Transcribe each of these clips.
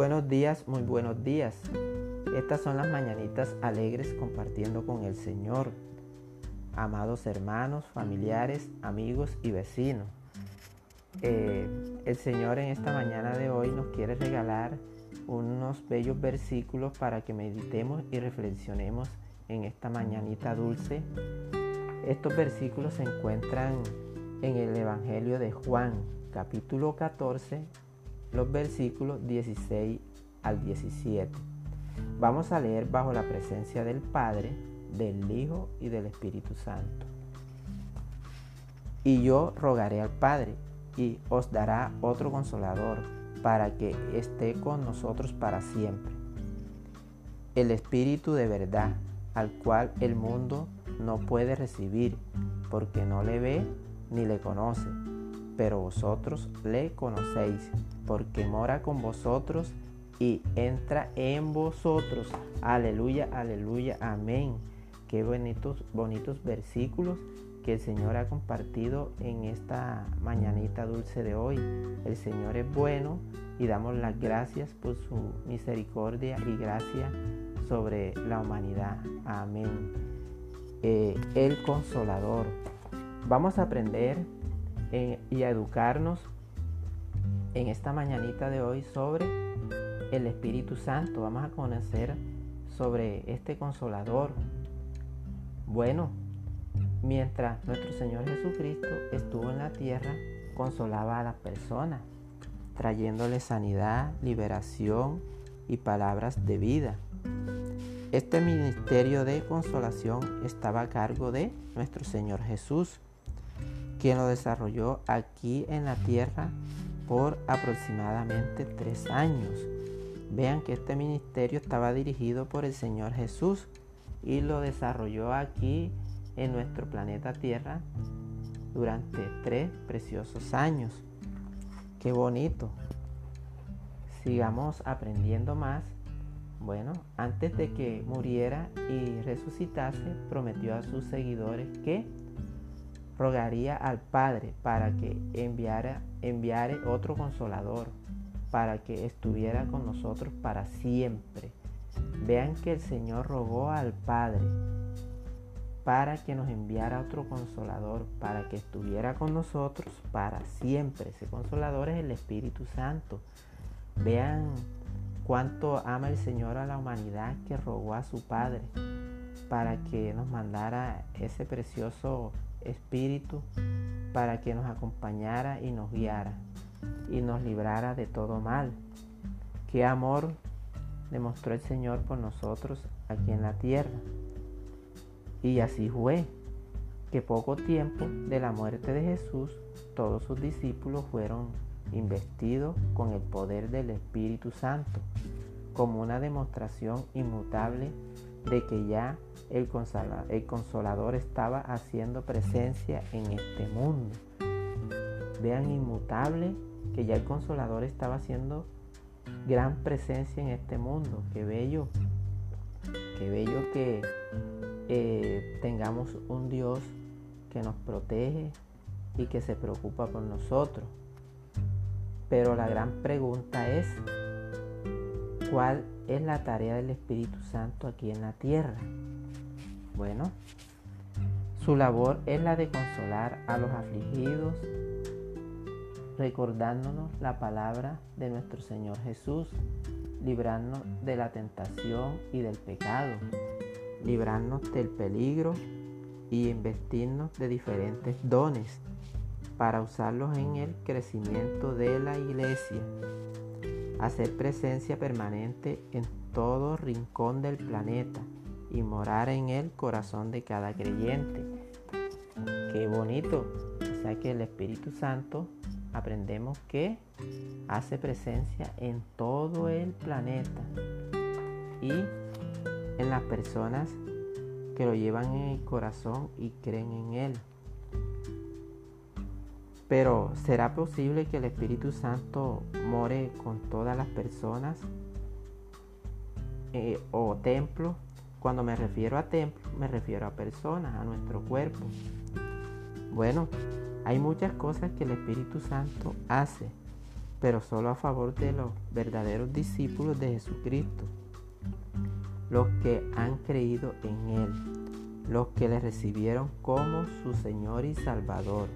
buenos días, muy buenos días. Estas son las mañanitas alegres compartiendo con el Señor. Amados hermanos, familiares, amigos y vecinos. Eh, el Señor en esta mañana de hoy nos quiere regalar unos bellos versículos para que meditemos y reflexionemos en esta mañanita dulce. Estos versículos se encuentran en el Evangelio de Juan, capítulo 14, los versículos 16 al 17. Vamos a leer bajo la presencia del Padre, del Hijo y del Espíritu Santo. Y yo rogaré al Padre y os dará otro consolador para que esté con nosotros para siempre. El Espíritu de verdad, al cual el mundo no puede recibir, porque no le ve ni le conoce pero vosotros le conocéis, porque mora con vosotros y entra en vosotros. Aleluya, aleluya, amén. Qué bonitos, bonitos versículos que el Señor ha compartido en esta mañanita dulce de hoy. El Señor es bueno y damos las gracias por su misericordia y gracia sobre la humanidad. Amén. Eh, el consolador. Vamos a aprender y a educarnos en esta mañanita de hoy sobre el Espíritu Santo. Vamos a conocer sobre este consolador. Bueno, mientras nuestro Señor Jesucristo estuvo en la tierra, consolaba a las personas, trayéndole sanidad, liberación y palabras de vida. Este ministerio de consolación estaba a cargo de nuestro Señor Jesús quien lo desarrolló aquí en la tierra por aproximadamente tres años. Vean que este ministerio estaba dirigido por el Señor Jesús y lo desarrolló aquí en nuestro planeta Tierra durante tres preciosos años. Qué bonito. Sigamos aprendiendo más. Bueno, antes de que muriera y resucitase, prometió a sus seguidores que rogaría al Padre para que enviara, enviare otro consolador, para que estuviera con nosotros para siempre. Vean que el Señor rogó al Padre para que nos enviara otro consolador, para que estuviera con nosotros para siempre. Ese consolador es el Espíritu Santo. Vean cuánto ama el Señor a la humanidad que rogó a su Padre para que nos mandara ese precioso Espíritu para que nos acompañara y nos guiara y nos librara de todo mal. Qué amor demostró el Señor por nosotros aquí en la tierra. Y así fue que poco tiempo de la muerte de Jesús, todos sus discípulos fueron investidos con el poder del Espíritu Santo, como una demostración inmutable de que ya el consolador, estaba haciendo presencia en este mundo. Vean inmutable que ya el consolador estaba haciendo gran presencia en este mundo. Qué bello, qué bello que eh, tengamos un Dios que nos protege y que se preocupa por nosotros. Pero la gran pregunta es, ¿cuál es la tarea del Espíritu Santo aquí en la tierra? Bueno, su labor es la de consolar a los afligidos, recordándonos la palabra de nuestro Señor Jesús, librarnos de la tentación y del pecado, librarnos del peligro y investirnos de diferentes dones para usarlos en el crecimiento de la iglesia hacer presencia permanente en todo rincón del planeta y morar en el corazón de cada creyente. Qué bonito. O sea que el Espíritu Santo aprendemos que hace presencia en todo el planeta y en las personas que lo llevan en el corazón y creen en Él. Pero ¿será posible que el Espíritu Santo more con todas las personas eh, o templos? Cuando me refiero a templos, me refiero a personas, a nuestro cuerpo. Bueno, hay muchas cosas que el Espíritu Santo hace, pero solo a favor de los verdaderos discípulos de Jesucristo, los que han creído en Él, los que le recibieron como su Señor y Salvador,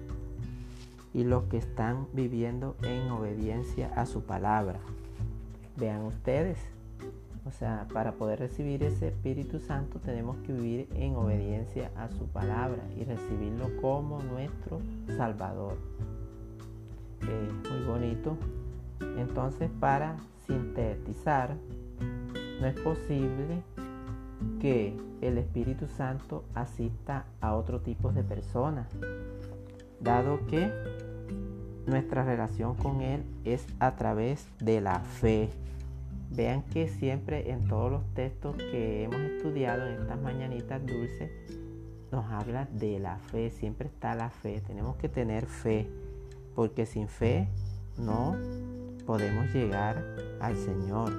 y los que están viviendo en obediencia a su palabra. Vean ustedes, o sea, para poder recibir ese Espíritu Santo tenemos que vivir en obediencia a su palabra y recibirlo como nuestro Salvador. muy bonito. Entonces, para sintetizar, no es posible que el Espíritu Santo asista a otro tipo de personas, dado que nuestra relación con Él es a través de la fe. Vean que siempre en todos los textos que hemos estudiado en estas mañanitas dulces nos habla de la fe, siempre está la fe, tenemos que tener fe, porque sin fe no podemos llegar al Señor.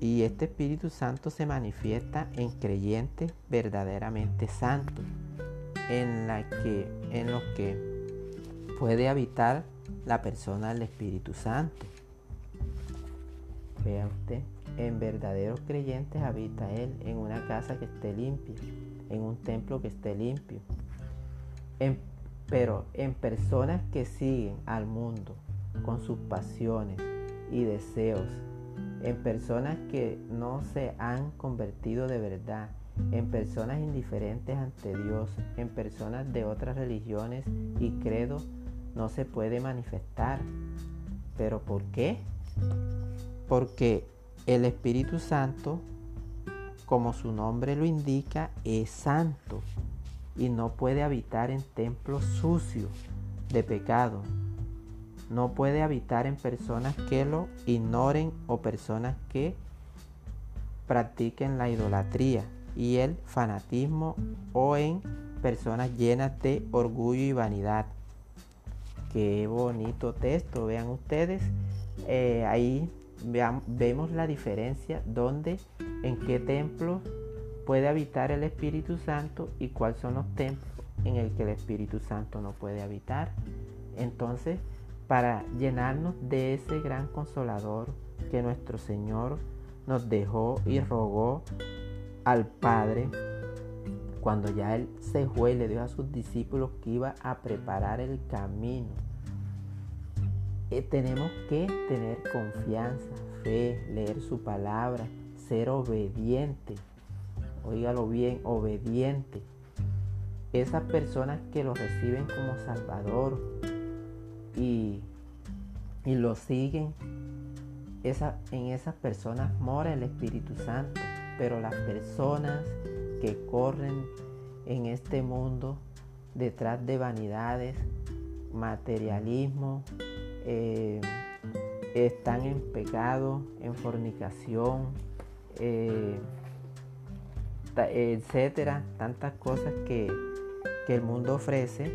Y este Espíritu Santo se manifiesta en creyentes verdaderamente santos, en, la que, en los que puede habitar la persona del Espíritu Santo. Vea usted, en verdaderos creyentes habita Él en una casa que esté limpia, en un templo que esté limpio. pero en personas que siguen al mundo con sus pasiones y deseos, en personas que no se han convertido de verdad, en personas indiferentes ante Dios, en personas de otras religiones y credos, no se puede manifestar. ¿Pero por qué? porque el Espíritu Santo, como su nombre lo indica, es santo y no puede habitar en templos sucios de pecado. No puede habitar en personas que lo ignoren o personas que practiquen la idolatría y el fanatismo o en personas llenas de orgullo y vanidad. Qué bonito texto, vean ustedes. Eh, ahí vemos la diferencia donde, en qué templo puede habitar el Espíritu Santo y cuáles son los templos en el que el Espíritu Santo no puede habitar. Entonces, para llenarnos de ese gran consolador que nuestro Señor nos dejó y rogó al Padre, cuando ya Él se fue le dijo a sus discípulos que iba a preparar el camino eh, tenemos que tener confianza, fe, leer su palabra, ser obediente. Óigalo bien, obediente. Esas personas que lo reciben como Salvador y, y lo siguen, en esas personas mora el Espíritu Santo. Pero las personas que corren en este mundo detrás de vanidades, materialismo, eh, están en pecado, en fornicación, eh, etcétera, tantas cosas que, el mundo ofrece,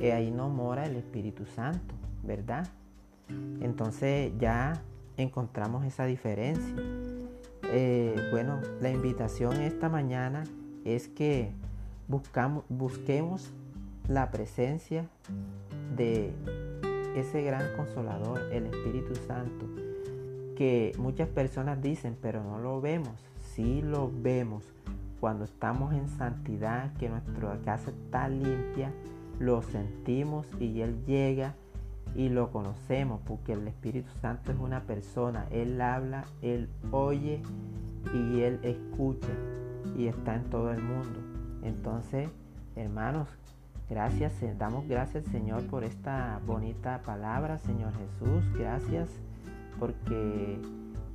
eh, ahí no mora el Espíritu Santo, ¿verdad? Entonces ya encontramos esa diferencia. Bueno, la invitación esta mañana es que buscamos, busquemos la presencia de ese gran consolador, el Espíritu Santo, que muchas personas dicen, pero no lo vemos. Sí lo vemos cuando estamos en santidad, que nuestra casa está limpia, lo sentimos y Él llega y lo conocemos, porque el Espíritu Santo es una persona, Él habla, Él oye y Él escucha y está en todo el mundo. Entonces, hermanos, Gracias, damos gracias Señor por esta bonita palabra, Señor Jesús. Gracias porque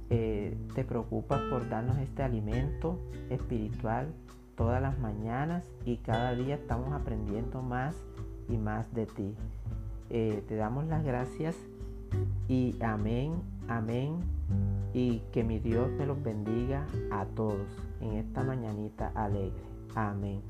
eh, te preocupas por darnos este alimento espiritual todas las mañanas y cada día estamos aprendiendo más y más de ti. Eh, te damos las gracias y amén, amén. Y que mi Dios me los bendiga a todos en esta mañanita alegre. Amén.